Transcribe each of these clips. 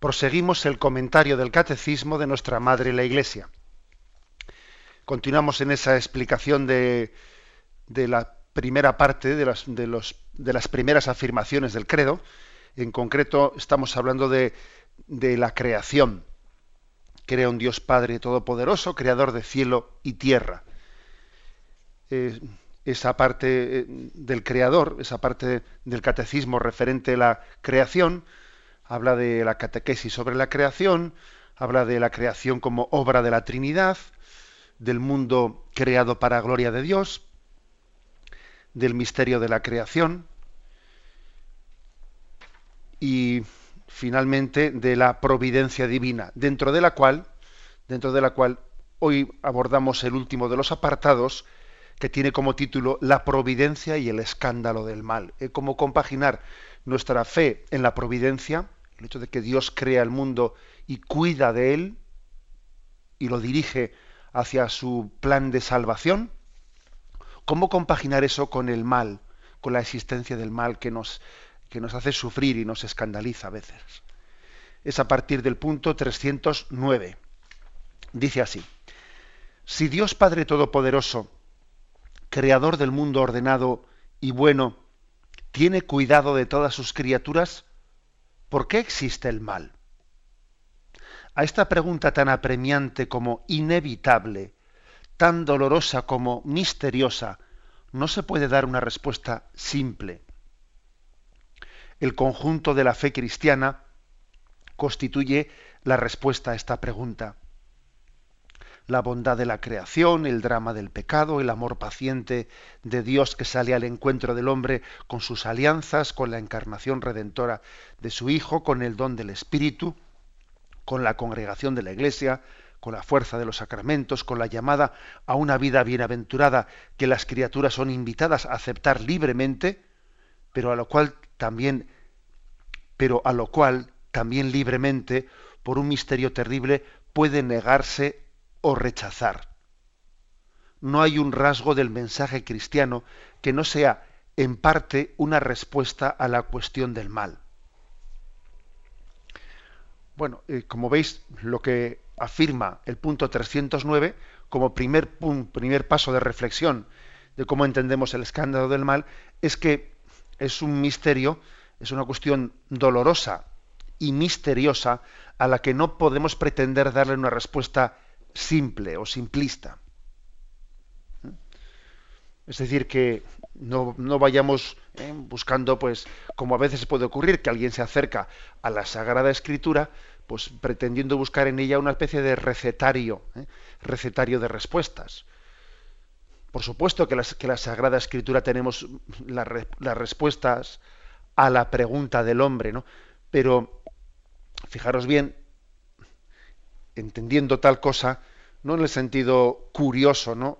proseguimos el comentario del Catecismo de nuestra Madre la Iglesia. Continuamos en esa explicación de, la primera parte, de las, de, los, de las primeras afirmaciones del credo. En concreto, estamos hablando de, la creación. Crea un Dios Padre Todopoderoso, creador de cielo y tierra. Eh, esa parte eh, del creador, esa parte del catecismo referente a la creación, habla de la catequesis sobre la creación, habla de la creación como obra de la Trinidad, del mundo creado para gloria de Dios, del misterio de la creación y finalmente de la providencia divina, dentro de la cual, dentro de la cual hoy abordamos el último de los apartados, que tiene como título La providencia y el escándalo del mal. Cómo compaginar nuestra fe en la providencia, el hecho de que Dios crea el mundo y cuida de él y lo dirige hacia su plan de salvación. ¿Cómo compaginar eso con el mal, con la existencia del mal que nos, que nos hace sufrir y nos escandaliza a veces? Es a partir del punto 309. Dice así, si Dios Padre Todopoderoso creador del mundo ordenado y bueno, tiene cuidado de todas sus criaturas, ¿por qué existe el mal? A esta pregunta tan apremiante como inevitable, tan dolorosa como misteriosa, no se puede dar una respuesta simple. El conjunto de la fe cristiana constituye la respuesta a esta pregunta la bondad de la creación, el drama del pecado, el amor paciente de Dios que sale al encuentro del hombre con sus alianzas, con la encarnación redentora de su Hijo, con el don del Espíritu, con la congregación de la Iglesia, con la fuerza de los sacramentos, con la llamada a una vida bienaventurada que las criaturas son invitadas a aceptar libremente, pero a lo cual también pero a lo cual también libremente por un misterio terrible puede negarse o rechazar. No hay un rasgo del mensaje cristiano que no sea en parte una respuesta a la cuestión del mal. Bueno, eh, como veis, lo que afirma el punto 309 como primer, primer paso de reflexión de cómo entendemos el escándalo del mal es que es un misterio, es una cuestión dolorosa y misteriosa a la que no podemos pretender darle una respuesta simple o simplista. Es decir, que no, vayamos eh, buscando, pues, como a veces puede ocurrir, que alguien se acerca a la Sagrada Escritura, pues pretendiendo buscar en ella una especie de recetario, eh, recetario de respuestas. Por supuesto que, las, que la Sagrada Escritura tenemos las respuestas a la pregunta del hombre, ¿no? Pero fijaros bien, entendiendo tal cosa, no en el sentido curioso, ¿no?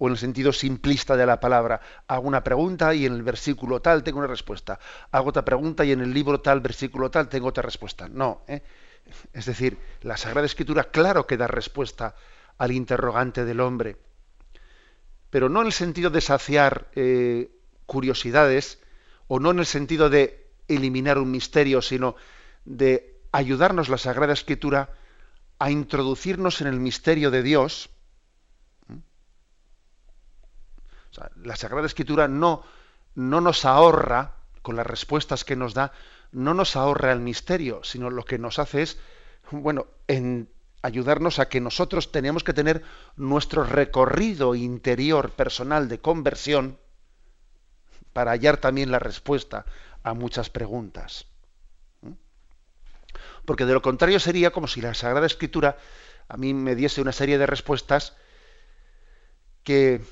o en el sentido simplista de la palabra. Hago una pregunta y en el versículo tal tengo una respuesta. Hago otra pregunta y en el libro tal, versículo tal, tengo otra respuesta. No. ¿eh? Es decir, la Sagrada Escritura claro que da respuesta al interrogante del hombre. Pero no en el sentido de saciar eh, curiosidades o no en el sentido de eliminar un misterio, sino de ayudarnos la Sagrada Escritura a introducirnos en el misterio de Dios. la Sagrada Escritura no, no nos ahorra, con las respuestas que nos da, no nos ahorra el misterio, sino lo que nos hace es, bueno, en ayudarnos a que nosotros tenemos que tener nuestro recorrido interior personal de conversión para hallar también la respuesta a muchas preguntas porque de lo contrario sería como si la Sagrada Escritura a mí me diese una serie de respuestas que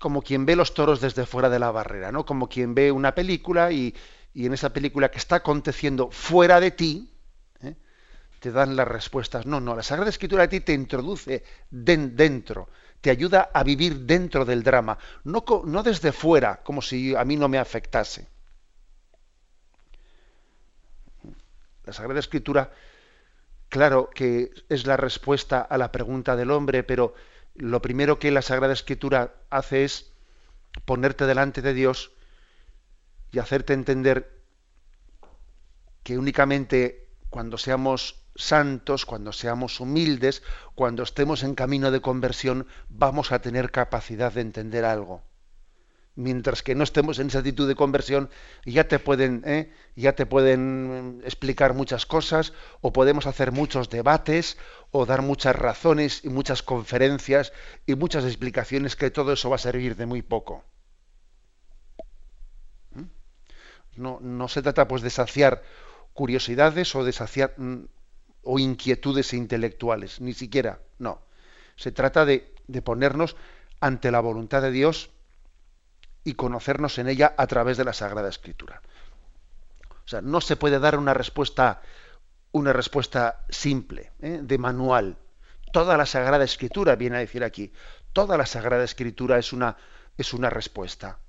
como quien ve los toros desde fuera de la barrera, ¿no? Como quien ve una película y, en esa película que está aconteciendo fuera de ti, ¿eh? te dan las respuestas. No, no, la Sagrada Escritura a ti te introduce dentro, te ayuda a vivir dentro del drama, no, no desde fuera, como si a mí no me afectase. La Sagrada Escritura, claro que es la respuesta a la pregunta del hombre, pero lo primero que la Sagrada Escritura hace es ponerte delante de Dios y hacerte entender que únicamente cuando seamos santos, cuando seamos humildes, cuando estemos en camino de conversión, vamos a tener capacidad de entender algo. Mientras que no estemos en esa actitud de conversión, ya te pueden, ¿eh? ya te pueden explicar muchas cosas, o podemos hacer muchos debates, o dar muchas razones y muchas conferencias y muchas explicaciones que todo eso va a servir de muy poco. ¿Mm? No, no se trata pues de saciar curiosidades o de saciar mm, o inquietudes intelectuales, ni siquiera, no. Se trata de, ponernos ante la voluntad de Dios y conocernos en ella a través de la Sagrada Escritura. O sea, no se puede dar una respuesta, una respuesta simple, ¿eh? de manual. Toda la Sagrada Escritura, viene a decir aquí, toda la Sagrada Escritura es una, es una respuesta.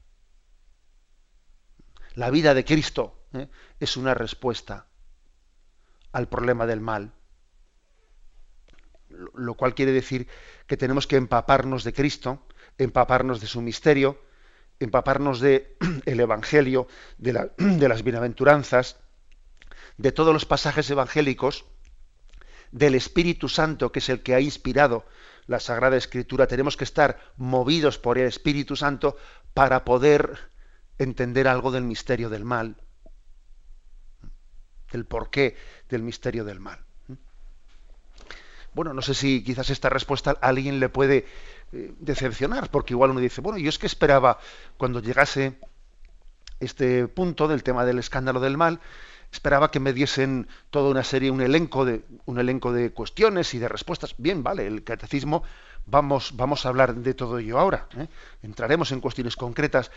La vida de Cristo ¿eh? es una respuesta al problema del mal. Lo cual quiere decir que tenemos que empaparnos de Cristo, empaparnos de su misterio, empaparnos del el Evangelio, de, de las bienaventuranzas, de todos los pasajes evangélicos, del Espíritu Santo, que es el que ha inspirado la Sagrada Escritura. Tenemos que estar movidos por el Espíritu Santo para poder entender algo del misterio del mal del porqué del misterio del mal. Bueno, no sé si quizás esta respuesta a alguien le puede eh, decepcionar, porque igual uno dice, bueno, yo es que esperaba cuando llegase este punto del tema del escándalo del mal, esperaba que me diesen toda una serie, un elenco de, un elenco de cuestiones y de respuestas. Bien, vale, el catecismo, vamos, vamos a hablar de todo ello ahora. ¿eh? Entraremos en cuestiones concretas.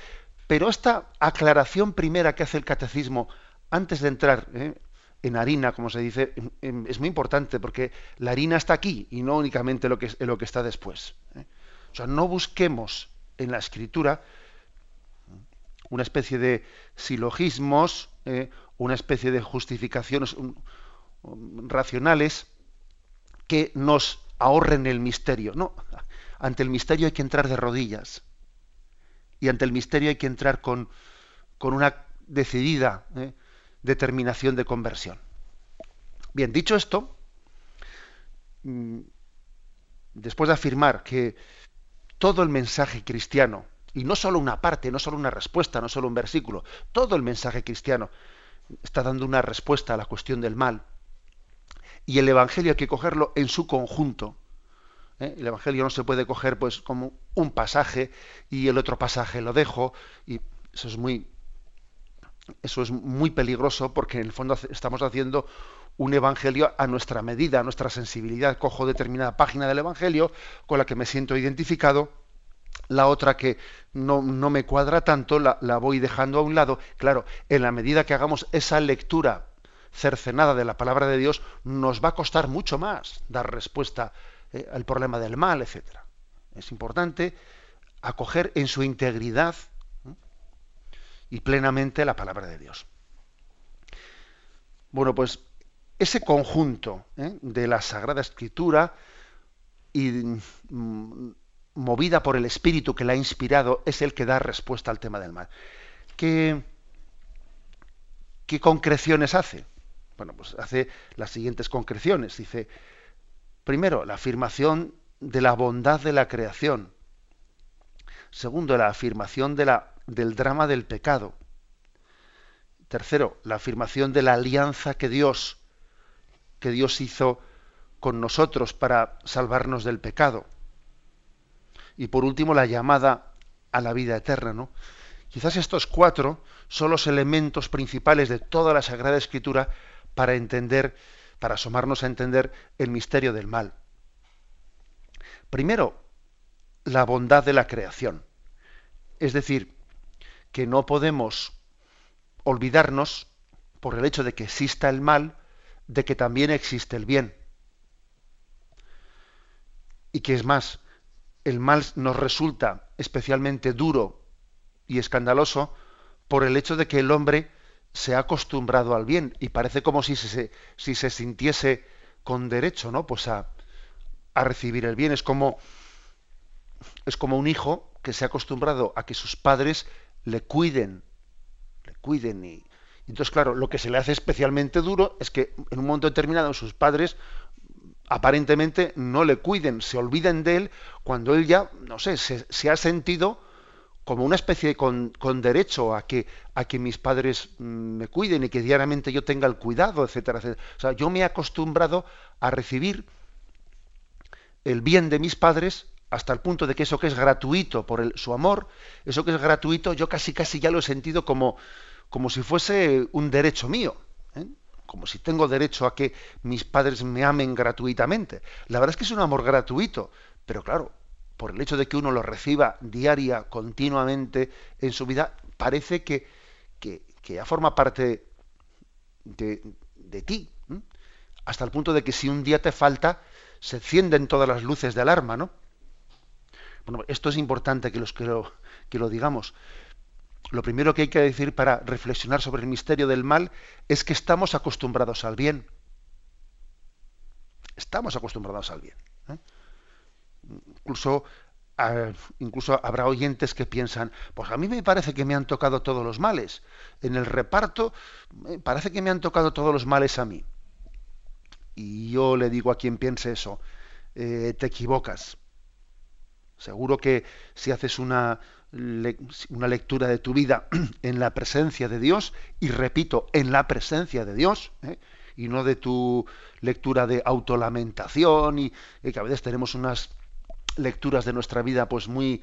Pero esta aclaración primera que hace el catecismo antes de entrar ¿eh? en harina, como se dice, es muy importante porque la harina está aquí y no únicamente lo que, lo que está después. O sea, no busquemos en la escritura una especie de silogismos, ¿eh? una especie de justificaciones racionales que nos ahorren el misterio. No, ante el misterio hay que entrar de rodillas. Y ante el misterio hay que entrar con, con una decidida determinación de conversión. Bien, dicho esto, mm, después de afirmar que todo el mensaje cristiano, y no solo una parte, no solo una respuesta, no solo un versículo, todo el mensaje cristiano está dando una respuesta a la cuestión del mal. Y el Evangelio hay que cogerlo en su conjunto. ¿eh? El Evangelio no se puede coger pues como un pasaje y el otro pasaje lo dejo, y eso es muy, eso es muy peligroso porque en el fondo estamos haciendo un evangelio a nuestra medida, a nuestra sensibilidad. Cojo determinada página del evangelio con la que me siento identificado, la otra que no, me cuadra tanto la, voy dejando a un lado. Claro, en la medida que hagamos esa lectura cercenada de la palabra de Dios, nos va a costar mucho más dar respuesta eh, al problema del mal, etc. Es importante acoger en su integridad y plenamente la palabra de Dios. Bueno, pues ese conjunto ¿eh? de la Sagrada Escritura y mm, movida por el Espíritu que la ha inspirado es el que da respuesta al tema del mal. ¿Qué, qué concreciones hace? Bueno, pues hace las siguientes concreciones. Dice, primero, la afirmación de la bondad de la creación. Segundo, la afirmación de la del drama del pecado. Tercero, la afirmación de la alianza que Dios, que Dios hizo con nosotros para salvarnos del pecado. Y por último, la llamada a la vida eterna. ¿no? Quizás estos cuatro son los elementos principales de toda la Sagrada Escritura para entender, para asomarnos a entender el misterio del mal. Primero, la bondad de la creación. Es decir, que no podemos olvidarnos, por el hecho de que exista el mal, de que también existe el bien. Y que es más, el mal nos resulta especialmente duro y escandaloso por el hecho de que el hombre se ha acostumbrado al bien y parece como si se, si se sintiese con derecho, ¿no? Pues a, a recibir el bien. Es como, es como un hijo que se ha acostumbrado a que sus padres le cuiden, le cuiden y, entonces, claro, lo que se le hace especialmente duro es que en un momento determinado sus padres aparentemente no le cuiden, se olviden de él cuando él ya, no sé, se, ha sentido como una especie de con, derecho a que, a que mis padres mm, me cuiden y que diariamente yo tenga el cuidado, etcétera, etcétera. O sea, yo me he acostumbrado a recibir el bien de mis padres hasta el punto de que eso que es gratuito por su amor, eso que es gratuito, yo casi casi ya lo he sentido como, como si fuese un derecho mío, ¿eh? como si tengo derecho a que mis padres me amen gratuitamente. La verdad es que es un amor gratuito, pero claro, por el hecho de que uno lo reciba diaria, continuamente en su vida, parece que, que, ya forma parte de, ti, hasta el punto de que si un día te falta, se encienden todas las luces de alarma, ¿no? Bueno, esto es importante que, los, que, lo, que lo digamos. Lo primero que hay que decir para reflexionar sobre el misterio del mal es que estamos acostumbrados al bien. Estamos acostumbrados al bien. ¿eh? Incluso, incluso habrá oyentes que piensan, pues a mí me parece que me han tocado todos los males. En el reparto parece que me han tocado todos los males a mí. Y yo le digo a quien piense eso, eh, te equivocas. Seguro que si haces una, una lectura de tu vida en la presencia de Dios, y repito, en la presencia de Dios, ¿eh? y no de tu lectura de autolamentación, y, y, que a veces tenemos unas lecturas de nuestra vida pues muy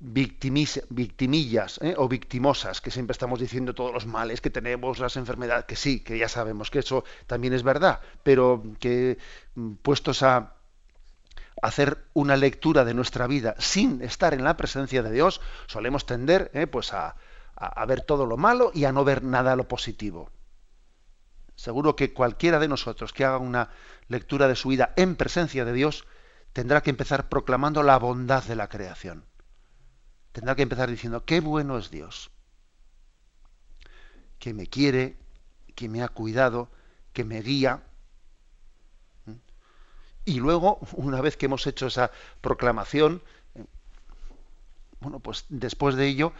victimillas ¿eh? o victimosas, que siempre estamos diciendo todos los males que tenemos, las enfermedades, que sí, que ya sabemos que eso también es verdad, pero que mm, puestos a hacer una lectura de nuestra vida sin estar en la presencia de Dios, solemos tender ¿eh? pues a, a, ver todo lo malo y a no ver nada lo positivo. Seguro que cualquiera de nosotros que haga una lectura de su vida en presencia de Dios tendrá que empezar proclamando la bondad de la creación. Tendrá que empezar diciendo, qué bueno es Dios, que me quiere, que me ha cuidado, que me guía, y luego, una vez que hemos hecho esa proclamación, bueno, pues después de ello,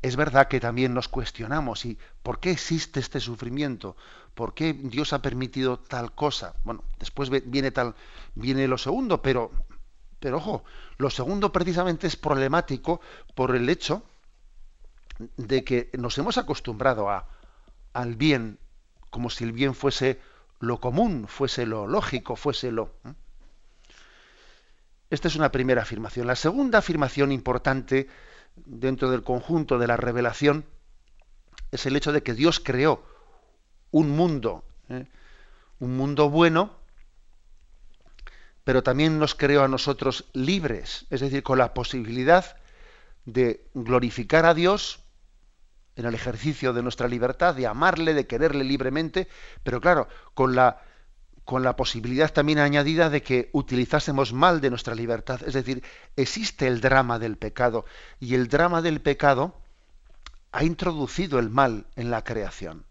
es verdad que también nos cuestionamos y ¿por qué existe este sufrimiento? ¿Por qué Dios ha permitido tal cosa? Bueno, después viene tal viene lo segundo, pero pero ojo, lo segundo precisamente es problemático por el hecho de que nos hemos acostumbrado a, al bien como si el bien fuese lo común, fuese lo lógico, fuese lo... ¿eh? Esta es una primera afirmación. La segunda afirmación importante dentro del conjunto de la revelación es el hecho de que Dios creó un mundo, ¿eh? un mundo bueno, pero también nos creó a nosotros libres, es decir, con la posibilidad de glorificar a Dios en el ejercicio de nuestra libertad, de amarle, de quererle libremente, pero claro, con la, con la posibilidad también añadida de que utilizásemos mal de nuestra libertad. Es decir, existe el drama del pecado y el drama del pecado ha introducido el mal en la creación.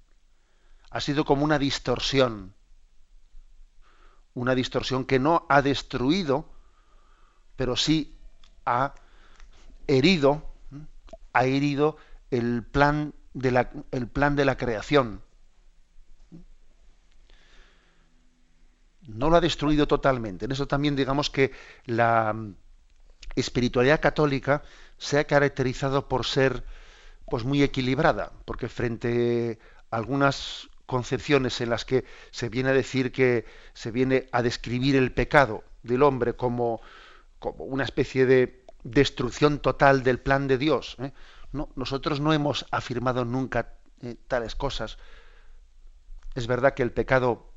Ha sido como una distorsión, una distorsión que no ha destruido, pero sí ha herido, ha herido el plan de la, el plan de la creación. No lo ha destruido totalmente. En eso también digamos que la espiritualidad católica se ha caracterizado por ser pues muy equilibrada, porque frente a algunas concepciones en las que se viene a decir que se viene a describir el pecado del hombre como, como una especie de destrucción total del plan de Dios, ¿eh? No, nosotros no hemos afirmado nunca eh, tales cosas. Es verdad que el pecado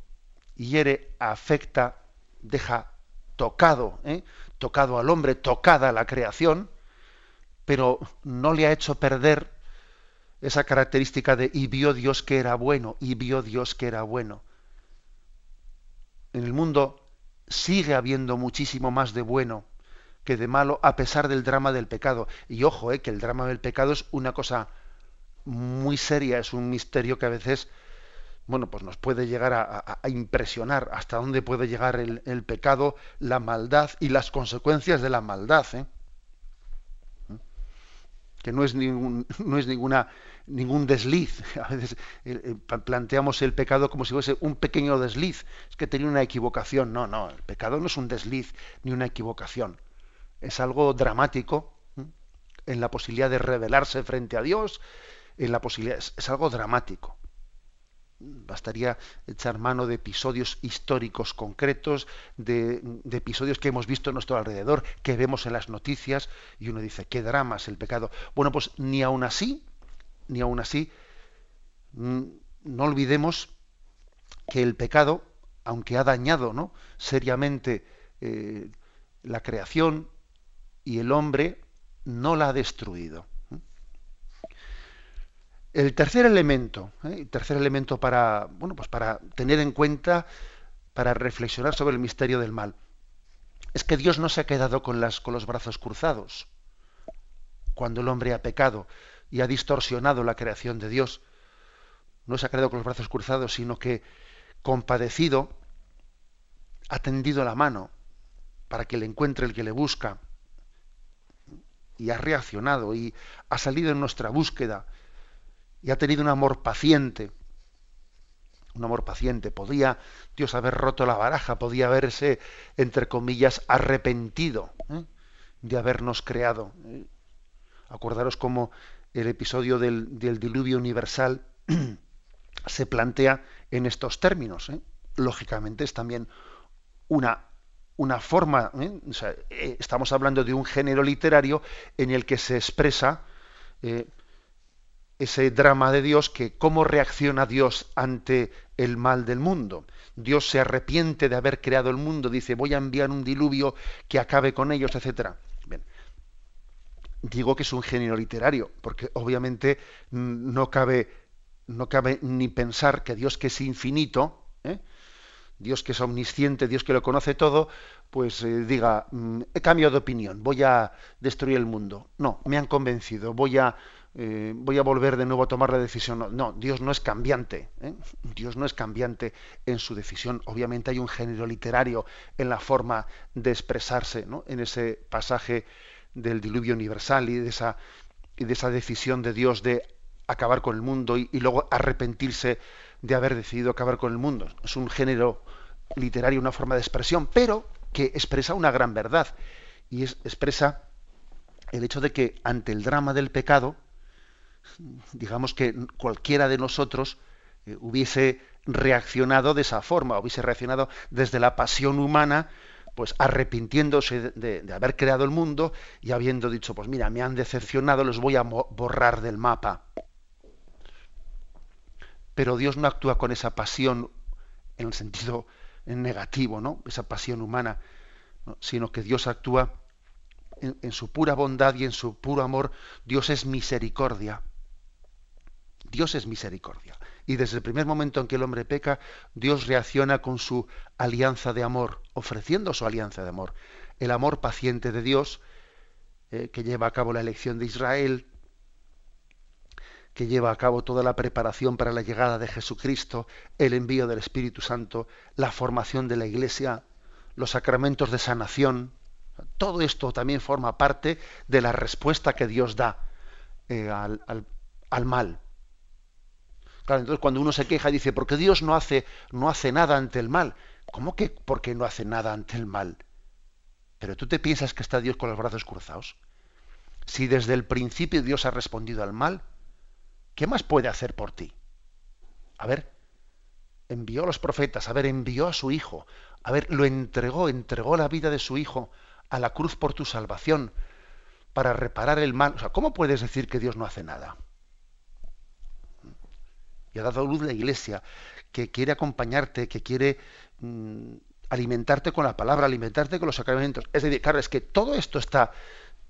hiere, afecta, deja tocado, ¿eh? tocado al hombre, tocada la creación, pero no le ha hecho perder esa característica de y vio Dios que era bueno, y vio Dios que era bueno. en el mundo sigue habiendo muchísimo más de bueno que de malo a pesar del drama del pecado. Y ojo, eh, que el drama del pecado es una cosa muy seria, es un misterio que a veces bueno, pues nos puede llegar a, impresionar hasta dónde puede llegar el, pecado, la maldad y las consecuencias de la maldad. ¿eh? Que no es, ningún, no es ninguna, ningún desliz. A veces eh, eh, planteamos el pecado como si fuese un pequeño desliz. Es que tenía una equivocación. No, no, el pecado no es un desliz ni una equivocación. Es algo dramático en la posibilidad de rebelarse frente a Dios. En la posibilidad, es algo dramático bastaría echar mano de episodios históricos concretos, de, episodios que hemos visto a nuestro alrededor, que vemos en las noticias, y uno dice, qué drama es el pecado. Bueno, pues ni aún así, ni aún así, mm, no olvidemos que el pecado, aunque ha dañado ¿no? seriamente eh, la creación y el hombre, no la ha destruido. El tercer elemento, ¿eh? tercer elemento para, bueno, pues para tener en cuenta, para reflexionar sobre el misterio del mal, es que Dios no se ha quedado con, las, con los brazos cruzados cuando el hombre ha pecado y ha distorsionado la creación de Dios. No se ha quedado con los brazos cruzados, sino que, compadecido, ha tendido la mano para que le encuentre el que le busca y ha reaccionado y ha salido en nuestra búsqueda y ha tenido un amor paciente. Un amor paciente. Podía Dios haber roto la baraja, podía haberse, entre comillas, arrepentido ¿eh? de habernos creado. ¿eh? Acordaros cómo el episodio del, diluvio universal se plantea en estos términos. ¿eh? Lógicamente es también una, una forma, estamos hablando de un género literario en el que se expresa ese drama de Dios que cómo reacciona Dios ante el mal del mundo. Dios se arrepiente de haber creado el mundo, dice, voy a enviar un diluvio que acabe con ellos, etcétera. Bien. Digo que es un género literario, porque obviamente no cabe, no cabe ni pensar que Dios que es infinito, ¿eh? Dios que es omnisciente, Dios que lo conoce todo, pues eh, diga, mm, he cambiado de opinión, voy a destruir el mundo. No, me han convencido, voy a eh, voy a volver de nuevo a tomar la decisión. No, Dios no es cambiante. ¿eh? Dios no es cambiante en su decisión. Obviamente hay un género literario en la forma de expresarse en ese pasaje del diluvio universal y de, esa, y de esa decisión de Dios de acabar con el mundo y, luego arrepentirse de haber decidido acabar con el mundo. Es un género literario, una forma de expresión, pero que expresa una gran verdad. Y es, expresa el hecho de que ante el drama del pecado, digamos que cualquiera de nosotros eh, hubiese reaccionado de esa forma, hubiese reaccionado desde la pasión humana, pues arrepintiéndose de, haber creado el mundo y habiendo dicho, pues mira, me han decepcionado, los voy a borrar del mapa. Pero Dios no actúa con esa pasión en el sentido negativo, ¿no? Esa pasión humana, sino que Dios actúa en su pura bondad y en su puro amor. Dios es misericordia. Dios es misericordia. Y desde el primer momento en que el hombre peca, Dios reacciona con su alianza de amor, ofreciendo su alianza de amor. El amor paciente de Dios, eh, que lleva a cabo la elección de Israel, que lleva a cabo toda la preparación para la llegada de Jesucristo, el envío del Espíritu Santo, la formación de la Iglesia, los sacramentos de sanación. Todo esto también forma parte de la respuesta que Dios da eh, al, al mal entonces cuando uno se queja dice, porque Dios no hace, no hace nada ante el mal. ¿Cómo que por qué no hace nada ante el mal? Pero tú te piensas que está Dios con los brazos cruzados. Si desde el principio Dios ha respondido al mal, ¿qué más puede hacer por ti? A ver, envió a los profetas, a ver, envió a su hijo, a ver, lo entregó, entregó la vida de su hijo a la cruz por tu salvación, para reparar el mal. O sea, ¿cómo puedes decir que Dios no hace nada? y ha dado luz la iglesia, que quiere acompañarte, que quiere mm, alimentarte con la palabra, alimentarte con los sacramentos. Es decir, claro, es que todo esto está...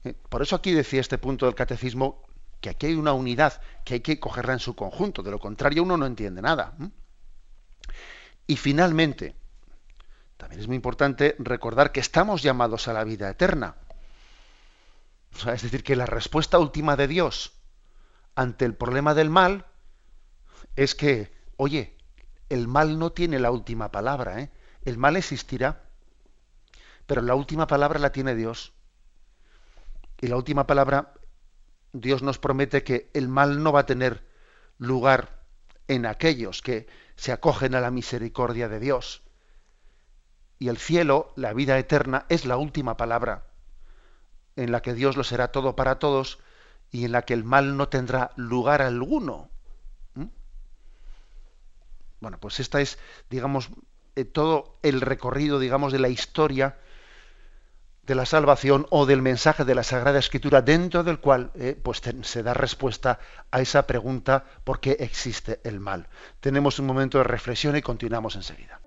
Eh, por eso aquí decía este punto del catecismo que aquí hay una unidad, que hay que cogerla en su conjunto, de lo contrario uno no entiende nada. Y finalmente, también es muy importante recordar que estamos llamados a la vida eterna. es decir, que la respuesta última de Dios ante el problema del mal es que, oye, el mal no tiene la última palabra, ¿eh? el mal existirá, pero la última palabra la tiene Dios. Y la última palabra, Dios nos promete que el mal no va a tener lugar en aquellos que se acogen a la misericordia de Dios. Y el cielo, la vida eterna, es la última palabra, en la que Dios lo será todo para todos y en la que el mal no tendrá lugar alguno. ¿Mm? Bueno, pues esta es, digamos, eh, todo el recorrido, digamos, de la historia de la salvación o del mensaje de la Sagrada Escritura, dentro del cual eh, pues se da respuesta a esa pregunta ¿por qué existe el mal? Tenemos un momento de reflexión y continuamos enseguida.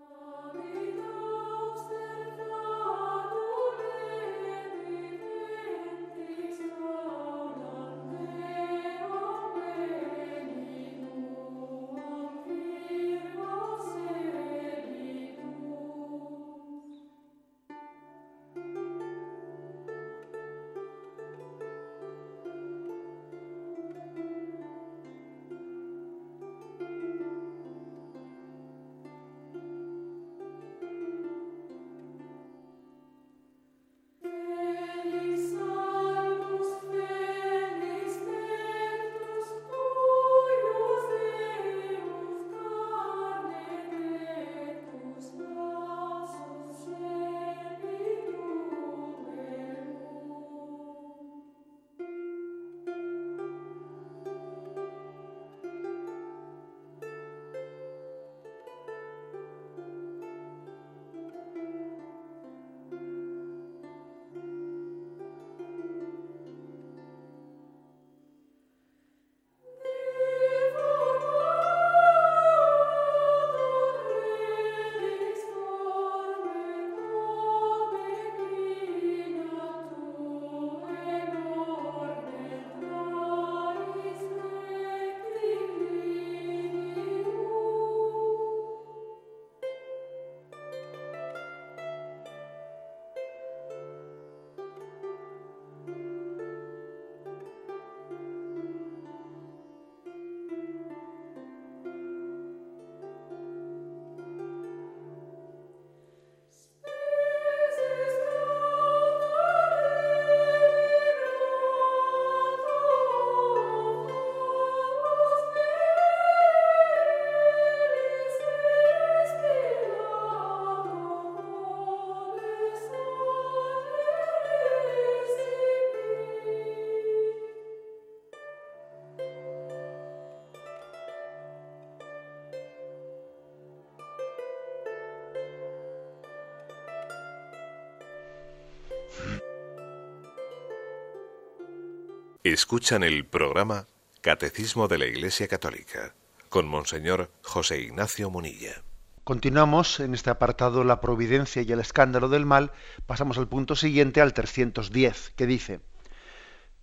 Escuchan el programa Catecismo de la Iglesia Católica con Monseñor José Ignacio Munilla. Continuamos en este apartado La providencia y el escándalo del mal. Pasamos al punto siguiente, al 310, que dice,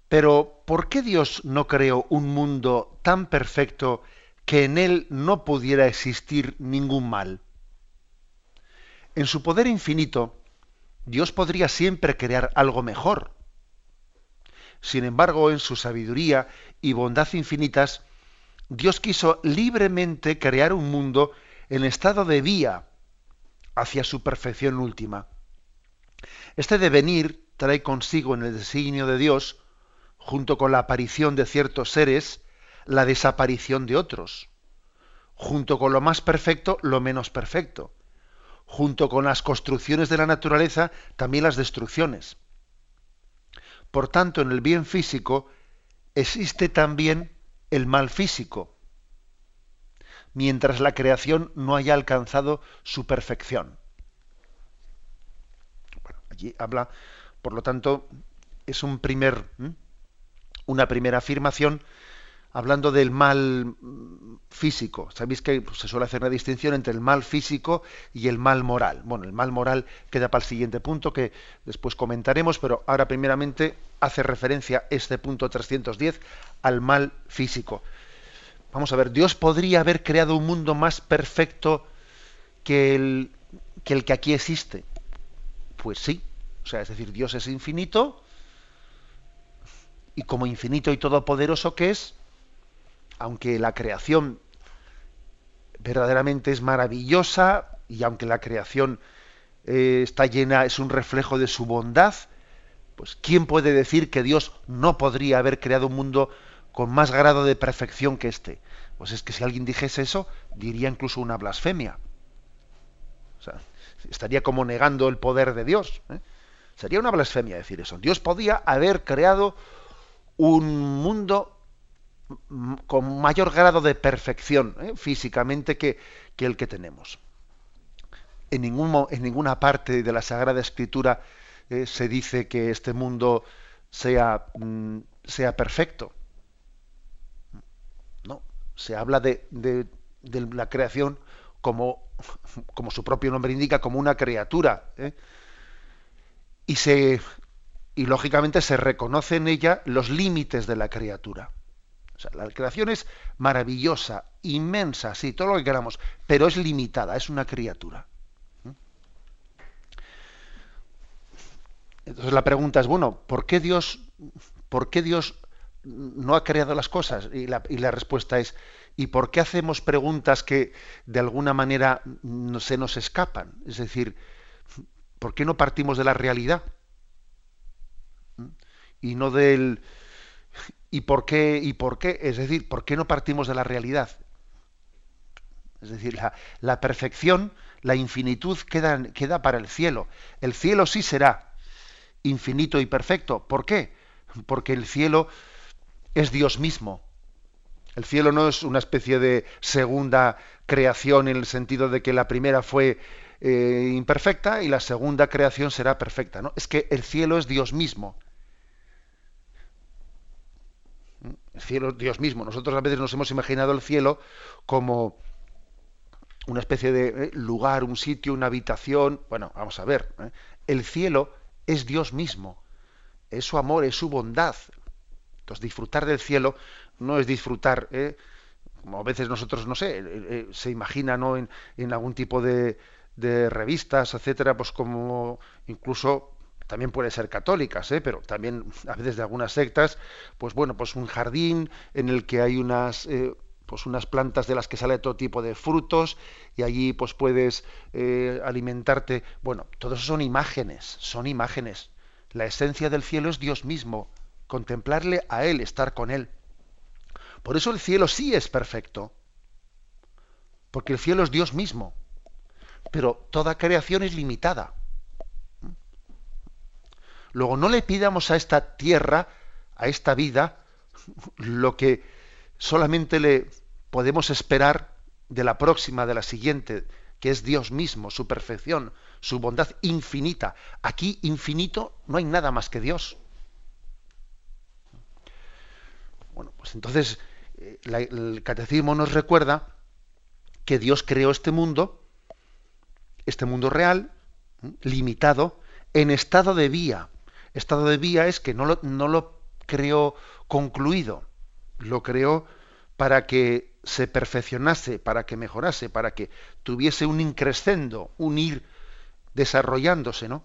Pero ¿por qué Dios no creó un mundo tan perfecto que en él no pudiera existir ningún mal? En su poder infinito, Dios podría siempre crear algo mejor sin embargo, en su sabiduría y bondad infinitas, Dios quiso libremente crear un mundo en estado de vía hacia su perfección última. Este devenir trae consigo en el designio de Dios, junto con la aparición de ciertos seres, la desaparición de otros, junto con lo más perfecto, lo menos perfecto, junto con las construcciones de la naturaleza, también las destrucciones. Por tanto, en el bien físico existe también el mal físico, mientras la creación no haya alcanzado su perfección. Bueno, allí habla, por lo tanto, es un primer, una primera afirmación hablando del mal físico. Sabéis que se suele hacer una distinción entre el mal físico y el mal moral. Bueno, el mal moral queda para el siguiente punto que después comentaremos, pero ahora primeramente hace referencia este punto 310 al mal físico. Vamos a ver, Dios podría haber creado un mundo más perfecto que el, que el que aquí existe. Pues sí. O sea, es decir, Dios es infinito y como infinito y todopoderoso que es, aunque la creación verdaderamente es maravillosa y aunque la creación eh, está llena, es un reflejo de su bondad, pues ¿quién puede decir que Dios no podría haber creado un mundo con más grado de perfección que este? Pues es que si alguien dijese eso, diría incluso una blasfemia. O sea, estaría como negando el poder de Dios. ¿eh? Sería una blasfemia decir eso. Dios podía haber creado un mundo con mayor grado de perfección ¿eh? físicamente que, el que tenemos. En, ninguna parte de la Sagrada Escritura eh, se dice que este mundo sea, mm, perfecto. No, se habla de, la creación como, como, su propio nombre indica, como una criatura. ¿eh? Y se y lógicamente se reconoce en ella los límites de la criatura. La creación es maravillosa, inmensa, sí, todo lo que queramos, pero es limitada, es una criatura. Entonces la pregunta es, bueno, ¿por qué Dios, por qué Dios no ha creado las cosas? Y la, y la respuesta es, ¿y por qué hacemos preguntas que de alguna manera se nos escapan? Es decir, ¿por qué no partimos de la realidad? y no del y por qué es decir, ¿por qué no partimos de la realidad? Es decir, la, perfección, la infinitud queda, queda para el cielo. El cielo sí será infinito y perfecto. ¿Por qué? Porque el cielo es Dios mismo. El cielo no es una especie de segunda creación en el sentido de que la primera fue eh, imperfecta y la segunda creación será perfecta. ¿no? Es que el cielo es Dios mismo. El cielo, Dios mismo. Nosotros a veces nos hemos imaginado el cielo como una especie de eh, lugar, un sitio, una habitación. Bueno, vamos a ver. ¿eh? El cielo es Dios mismo. Es su amor, es su bondad. Entonces, disfrutar del cielo no es disfrutar, ¿eh? como a veces nosotros, no sé, se imagina en algún tipo de, de revistas, etcétera, pues como incluso también puede ser católicas, ¿eh? pero también a veces de algunas sectas, pues bueno, pues un jardín en el que hay unas, eh, pues unas plantas de las que sale todo tipo de frutos y allí pues puedes eh, alimentarte. Bueno, todo eso son imágenes, son imágenes. La esencia del cielo es Dios mismo, contemplarle a Él, estar con Él. Por eso el cielo sí es perfecto, porque el cielo es Dios mismo, pero toda creación es limitada. Luego, no le pidamos a esta tierra, a esta vida, lo que solamente le podemos esperar de la próxima, de la siguiente, que es Dios mismo, su perfección, su bondad infinita. Aquí, infinito, no hay nada más que Dios. Bueno, pues entonces eh, el catecismo nos recuerda que Dios creó este mundo, este mundo real, limitado, en estado de vía. Estado de vía es que no lo, no lo creó concluido, lo creó para que se perfeccionase, para que mejorase, para que tuviese un increscendo, un ir desarrollándose, ¿no?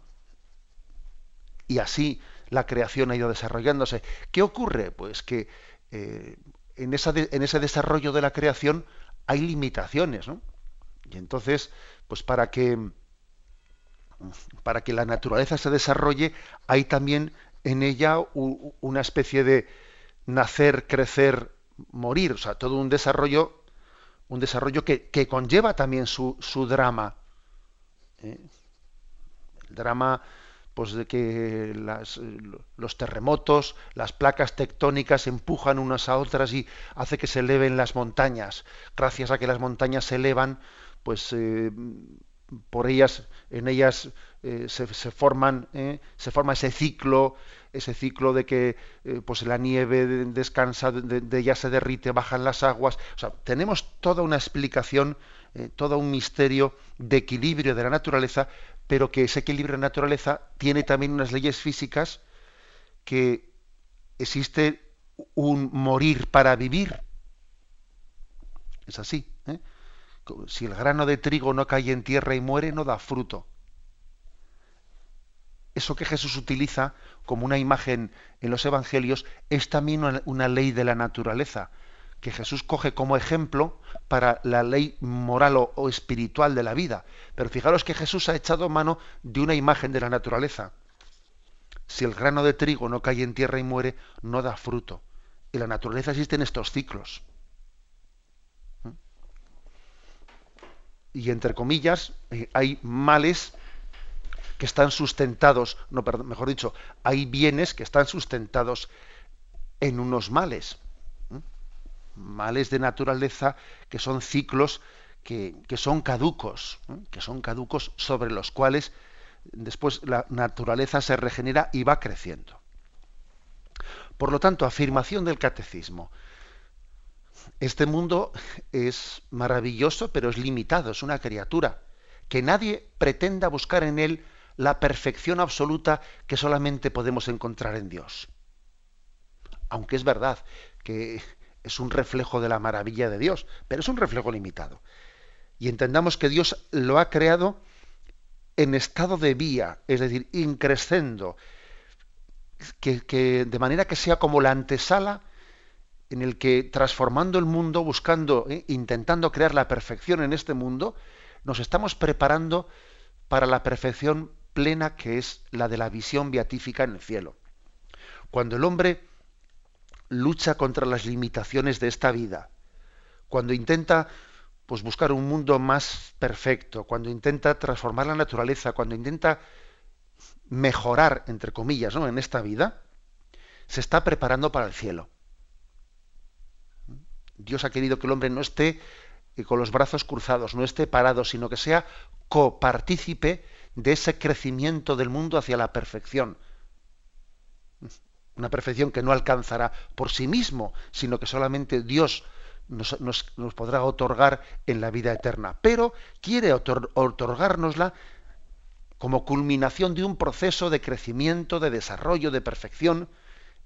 Y así la creación ha ido desarrollándose. ¿Qué ocurre? Pues que eh, en, esa en ese desarrollo de la creación hay limitaciones, ¿no? Y entonces, pues para que para que la naturaleza se desarrolle, hay también en ella una especie de nacer, crecer, morir, o sea, todo un desarrollo, un desarrollo que, conlleva también su, drama. ¿eh? El drama pues de que los terremotos, las placas tectónicas empujan unas a otras y hace que se eleven las montañas. Gracias a que las montañas se elevan, pues eh, por ellas, en ellas eh, se, forman, eh, se forma ese ciclo, ese ciclo de que eh, pues la nieve descansa, de, ella se derrite, bajan las aguas. O sea, tenemos toda una explicación, todo un misterio de equilibrio de la naturaleza, pero que ese equilibrio de la naturaleza tiene también unas leyes físicas que existe un morir para vivir. Es así Si el grano de trigo no cae en tierra y muere, no da fruto. Eso que Jesús utiliza como una imagen en los evangelios es también una, ley de la naturaleza, que Jesús coge como ejemplo para la ley moral o, espiritual de la vida. Pero fijaros que Jesús ha echado mano de una imagen de la naturaleza. Si el grano de trigo no cae en tierra y muere, no da fruto. En la naturaleza existen estos ciclos. Y entre comillas, eh, hay males que están sustentados, no, mejor dicho, hay bienes que están sustentados en unos males. Males de naturaleza que son ciclos que, son caducos, que son caducos sobre los cuales después la naturaleza se regenera y va creciendo. Por lo tanto, afirmación del catecismo. Este mundo es maravilloso, pero es limitado, es una criatura. Que nadie pretenda buscar en él la perfección absoluta que solamente podemos encontrar en Dios. Aunque es verdad que es un reflejo de la maravilla de Dios, pero es un reflejo limitado. Y entendamos que Dios lo ha creado en estado de vía, es decir, increscendo, que, de manera que sea como la antesala en el que transformando el mundo, buscando, eh, intentando crear la perfección en este mundo, nos estamos preparando para la perfección plena que es la de la visión beatífica en el cielo. Cuando el hombre lucha contra las limitaciones de esta vida, cuando intenta pues buscar un mundo más perfecto, cuando intenta transformar la naturaleza, cuando intenta mejorar entre comillas, ¿no? en esta vida, se está preparando para el cielo. Dios ha querido que el hombre no esté eh, con los brazos cruzados, no esté parado, sino que sea copartícipe de ese crecimiento del mundo hacia la perfección. Una perfección que no alcanzará por sí mismo, sino que solamente Dios nos, podrá otorgar en la vida eterna. Pero quiere otorgárnosla como culminación de un proceso de crecimiento, de desarrollo, de perfección,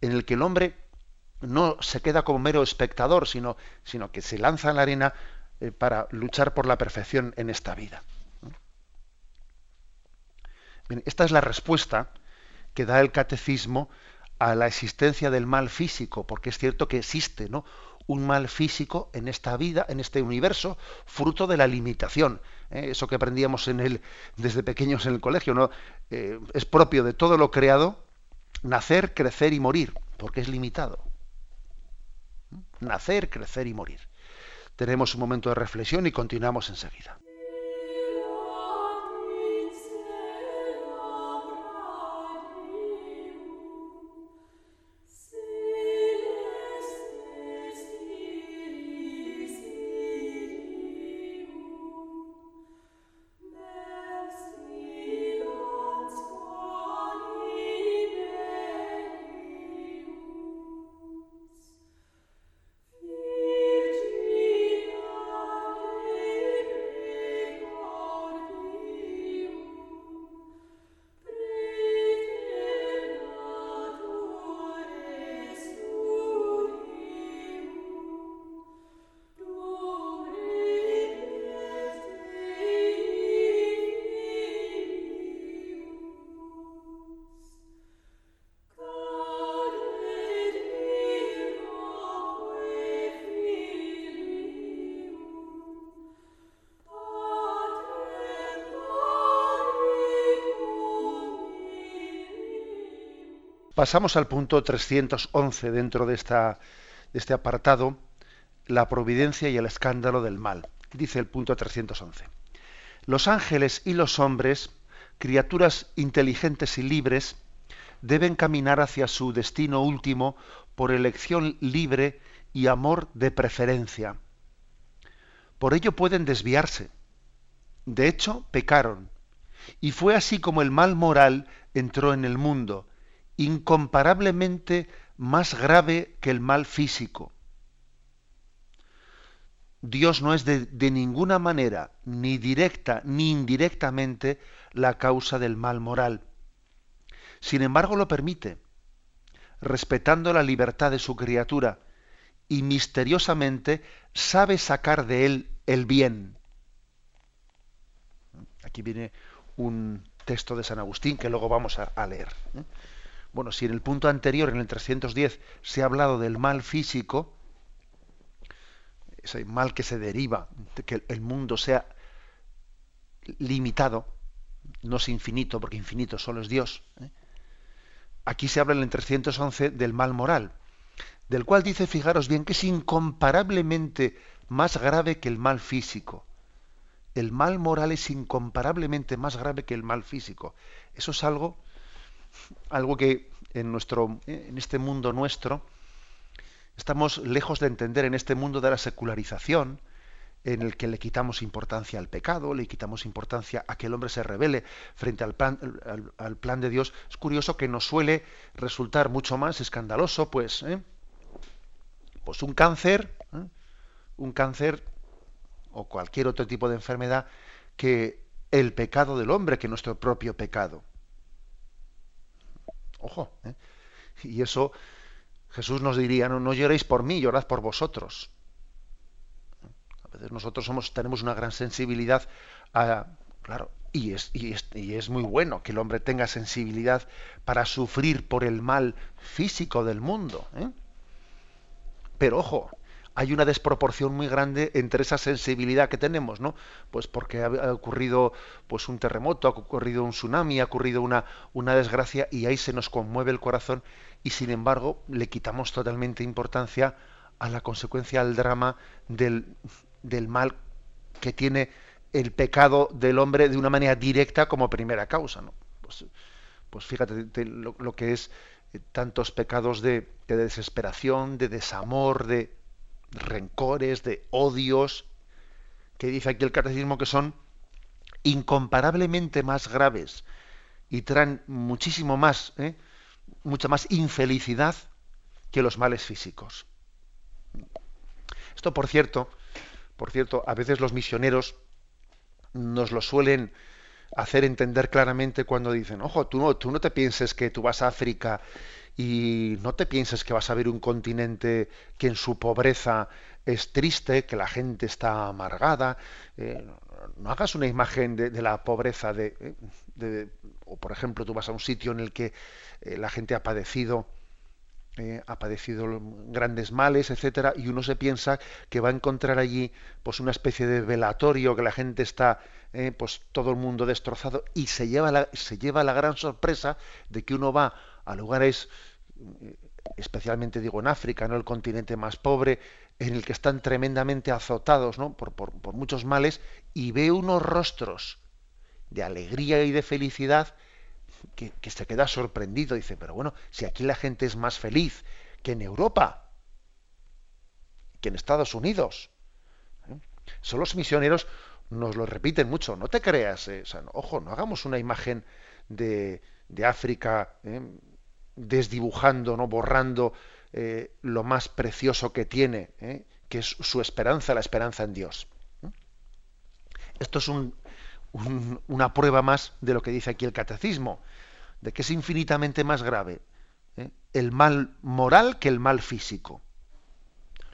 en el que el hombre no se queda como mero espectador, sino, sino que se lanza en la arena eh, para luchar por la perfección en esta vida esta es la respuesta que da el catecismo a la existencia del mal físico, porque es cierto que existe ¿no? un mal físico en esta vida, en este universo, fruto de la limitación. ¿eh? Eso que aprendíamos en el, desde pequeños en el colegio, ¿no? Eh, es propio de todo lo creado, nacer, crecer y morir, porque es limitado. Nacer, crecer y morir. Tenemos un momento de reflexión y continuamos enseguida. Pasamos al punto 311 dentro de, este apartado, la providencia y el escándalo del mal. Dice el punto 311. Los ángeles y los hombres, criaturas inteligentes y libres, deben caminar hacia su destino último por elección libre y amor de preferencia. Por ello pueden desviarse. De hecho, pecaron. Y fue así como el mal moral entró en el mundo, incomparablemente más grave que el mal físico. Dios no es de, ninguna manera, ni directa ni indirectamente, la causa del mal moral. Sin embargo, lo permite, respetando la libertad de su criatura, y misteriosamente sabe sacar de él el bien. Aquí viene un texto de San Agustín que luego vamos a, leer. Bueno, si en el punto anterior, en el 310, se ha hablado del mal físico, ese mal que se deriva de que el mundo sea limitado, no es infinito, porque infinito solo es Dios. ¿eh? Aquí se habla en el 311 del mal moral, del cual dice, fijaros bien, que es incomparablemente más grave que el mal físico. El mal moral es incomparablemente más grave que el mal físico. Eso es algo, algo que en nuestro, en este mundo nuestro, estamos lejos de entender en este mundo de la secularización, en el que le quitamos importancia al pecado, le quitamos importancia a que el hombre se revele frente al plan, al, plan de Dios, es curioso que nos suele resultar mucho más escandaloso, pues, ¿eh? pues un cáncer, ¿eh? un cáncer o cualquier otro tipo de enfermedad que el pecado del hombre, que nuestro propio pecado. Ojo, ¿eh? y eso Jesús nos diría, no, no lloréis por mí, llorad por vosotros nosotros somos, tenemos una gran sensibilidad a, claro, y es, y, es, muy bueno que el hombre tenga sensibilidad para sufrir por el mal físico del mundo. ¿eh? Pero ojo, hay una desproporción muy grande entre esa sensibilidad que tenemos, ¿no? Pues porque ha, ocurrido pues un terremoto, ha ocurrido un tsunami, ha ocurrido una, una desgracia y ahí se nos conmueve el corazón y sin embargo le quitamos totalmente importancia a la consecuencia, al drama del, del mal que tiene el pecado del hombre de una manera directa como primera causa. ¿no? Pues, pues fíjate lo, que es eh, tantos pecados de, desesperación, de desamor, de rencores, de odios, que dice aquí el catecismo que son incomparablemente más graves y traen muchísimo más, ¿eh? mucha más infelicidad que los males físicos. Esto, por cierto, por cierto, a veces los misioneros nos lo suelen hacer entender claramente cuando dicen, ojo, tú no, tú no te pienses que tú vas a África y no te pienses que vas a ver un continente que en su pobreza es triste, que la gente está amargada. Eh, no hagas una imagen de, la pobreza de, de, o por ejemplo, tú vas a un sitio en el que eh, la gente ha padecido eh, ha padecido grandes males, etcétera, y uno se piensa que va a encontrar allí pues una especie de velatorio, que la gente está eh, pues todo el mundo destrozado, y se lleva la, se lleva la gran sorpresa de que uno va a lugares especialmente digo en África, no el continente más pobre, en el que están tremendamente azotados ¿no? por, por, muchos males, y ve unos rostros de alegría y de felicidad que, se queda sorprendido. Dice, pero bueno, si aquí la gente es más feliz que en Europa, que en Estados Unidos. ¿eh? Son los misioneros, nos lo repiten mucho, no te creas, eh, ojo, no hagamos una imagen de, de África ¿eh? Desdibujando, no borrando lo más precioso que tiene, que es su esperanza, la esperanza en Dios. Esto es un, una prueba más de lo que dice aquí el catecismo, de que es infinitamente más grave ¿eh? el mal moral que el mal físico.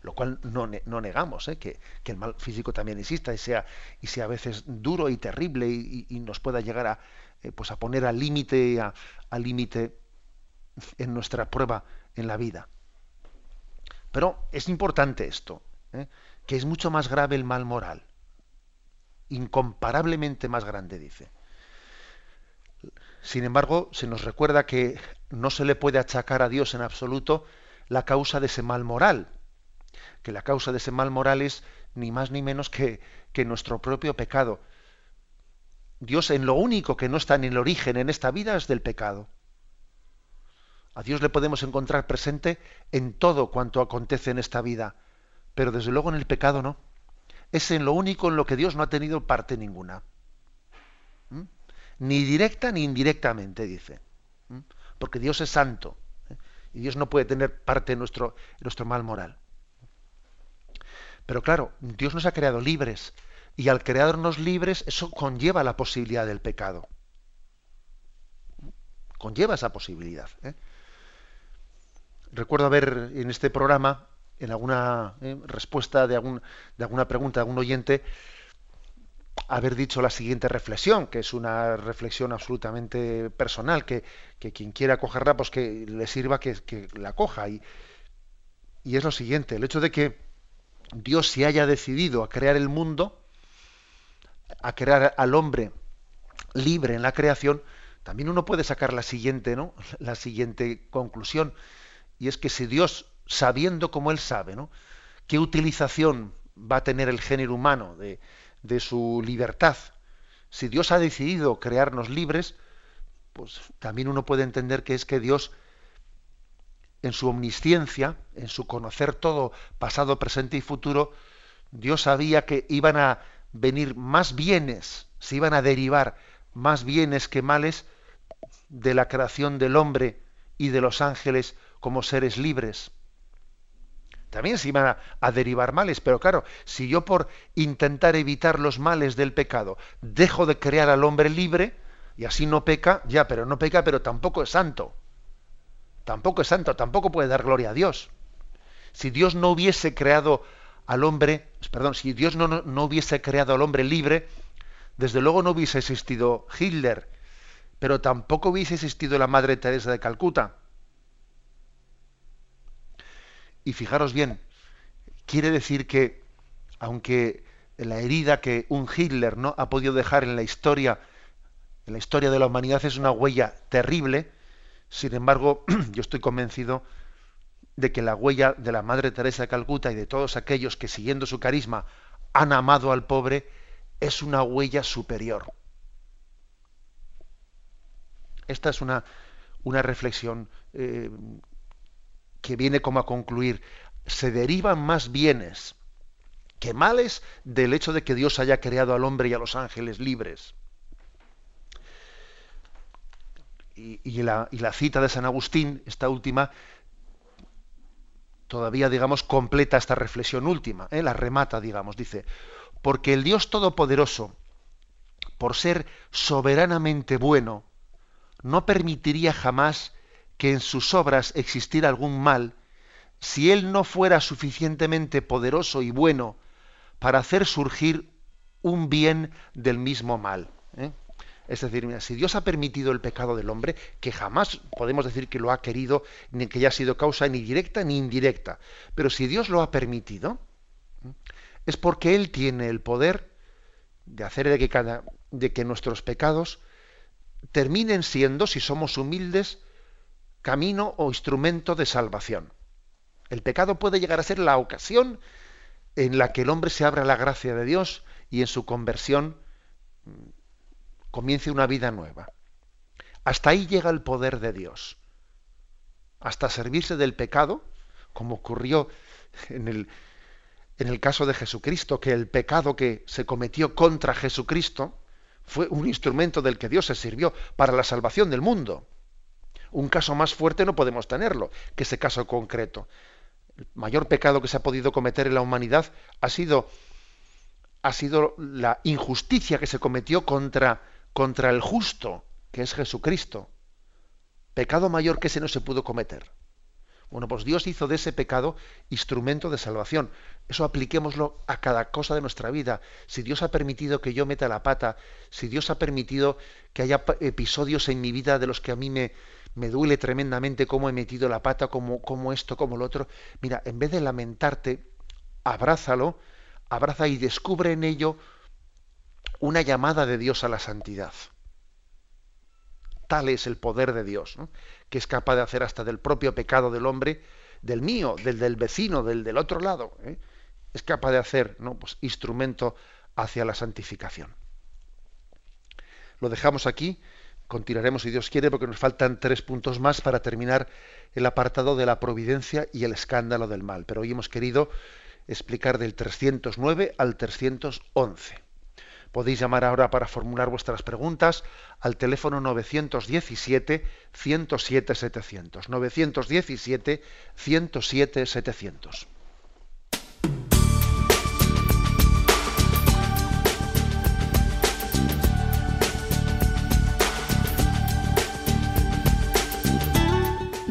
Lo cual no, no negamos ¿eh? que, el mal físico también exista y sea, y sea a veces duro y terrible y, nos pueda llegar a, eh, pues a poner al límite al límite en nuestra prueba en la vida. Pero es importante esto, que es mucho más grave el mal moral incomparablemente más grande, dice. Sin embargo, se nos recuerda que no se le puede achacar a Dios en absoluto la causa de ese mal moral, que la causa de ese mal moral es ni más ni menos que, que nuestro propio pecado. Dios en lo único que no está en el origen en esta vida es del pecado. A Dios le podemos encontrar presente en todo cuanto acontece en esta vida, pero desde luego en el pecado no es en lo único en lo que Dios no ha tenido parte ninguna. ¿Mm? Ni directa ni indirectamente, dice. ¿Mm? Porque Dios es santo. ¿eh? Y Dios no puede tener parte en nuestro, nuestro mal moral. Pero claro, Dios nos ha creado libres. Y al crearnos libres, eso conlleva la posibilidad del pecado. Conlleva esa posibilidad. ¿eh? Recuerdo haber en este programa en alguna eh, respuesta de, alguna pregunta de algún oyente, haber dicho la siguiente reflexión, que es una reflexión absolutamente personal, que, quien quiera cogerla, pues que le sirva que, que la coja. Y, y es lo siguiente, el hecho de que Dios se haya decidido a crear el mundo, a crear al hombre libre en la creación, también uno puede sacar la siguiente, ¿no? La siguiente conclusión. Y es que si Dios, sabiendo como Él sabe, qué utilización va a tener el género humano de, de su libertad. Si Dios ha decidido crearnos libres, pues también uno puede entender que es que Dios, en su omnisciencia, en su conocer todo, pasado, presente y futuro, Dios sabía que iban a venir más bienes, se iban a derivar más bienes que males de la creación del hombre y de los ángeles como seres libres también se iban a, derivar males, pero claro, si yo por intentar evitar los males del pecado dejo de crear al hombre libre, y así no peca, ya, pero no peca, pero tampoco es santo. Tampoco es santo, tampoco puede dar gloria a Dios. Si Dios no hubiese creado al hombre, perdón, si Dios no, no hubiese creado al hombre libre, desde luego no hubiese existido Hitler, pero tampoco hubiese existido la Madre Teresa de Calcuta y fijaros bien, quiere decir que, aunque la herida que un Hitler no ha podido dejar en la historia, en la historia de la humanidad es una huella terrible, sin embargo, yo estoy convencido de que la huella de la Madre Teresa de Calcuta y de todos aquellos que siguiendo su carisma han amado al pobre es una huella superior. Esta es una, una reflexión eh, que viene como a concluir, se derivan más bienes que males del hecho de que Dios haya creado al hombre y a los ángeles libres. Y, la, cita de San Agustín, esta última, todavía, digamos, completa esta reflexión última, ¿eh? la remata, digamos, dice, porque el Dios Todopoderoso, por ser soberanamente bueno, no permitiría jamás que en sus obras existiera algún mal, si Él no fuera suficientemente poderoso y bueno para hacer surgir un bien del mismo mal. ¿eh? Es decir, si Dios ha permitido el pecado del hombre, que jamás podemos decir que lo ha querido, ni que haya sido causa ni directa ni indirecta, pero si Dios lo ha permitido, ¿eh? es porque Él tiene el poder de hacer de que, cada, de que nuestros pecados terminen siendo, si somos humildes, camino o instrumento de salvación. El pecado puede llegar a ser la ocasión en la que el hombre se abra a la gracia de Dios y en su conversión mm, comience una vida nueva. Hasta ahí llega el poder de Dios. Hasta servirse del pecado, como ocurrió en el, en el caso de Jesucristo, que el pecado que se cometió contra Jesucristo fue un instrumento del que Dios se sirvió para la salvación del mundo. Un caso más fuerte no podemos tenerlo que ese caso concreto. El mayor pecado que se ha podido cometer en la humanidad ha sido, ha sido la injusticia que se cometió contra, contra el justo, que es Jesucristo. Pecado mayor que ese no se pudo cometer. Bueno, pues Dios hizo de ese pecado instrumento de salvación. Eso apliquémoslo a cada cosa de nuestra vida. Si Dios ha permitido que yo meta la pata, si Dios ha permitido que haya episodios en mi vida de los que a mí me, me duele tremendamente cómo he metido la pata, como esto, como lo otro. Mira, en vez de lamentarte, abrázalo, abraza y descubre en ello una llamada de Dios a la santidad. Tal es el poder de Dios, que es capaz de hacer hasta del propio pecado del hombre, del mío, del del vecino, del del otro lado. ¿eh? Es capaz de hacer pues, instrumento hacia la santificación. Lo dejamos aquí Continuaremos, si Dios quiere, porque nos faltan tres puntos más para terminar el apartado de la providencia y el escándalo del mal. Pero hoy hemos querido explicar del 309 al 311. Podéis llamar ahora para formular vuestras preguntas al teléfono 917 107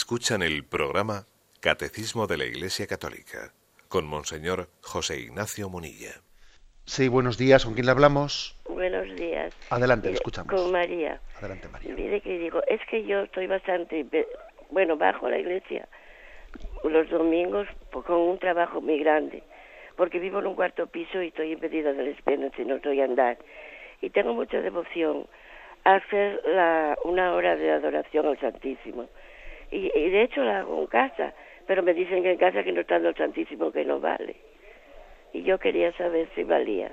Escuchan el programa Catecismo de la Iglesia Católica con Monseñor José Ignacio Munilla. Sí, buenos días. ¿Con quién le hablamos? Buenos días. Adelante, le escuchamos. Con María. Adelante, María. Mire que digo, es que yo estoy bastante, bueno, bajo la iglesia los domingos con un trabajo muy grande, porque vivo en un cuarto piso y estoy impedida de las penas y no estoy a andar. Y tengo mucha devoción a hacer la, una hora de adoración al Santísimo. Y, y de hecho la hago en casa pero me dicen que en casa que no está el Santísimo que no vale. Y yo quería saber si valía.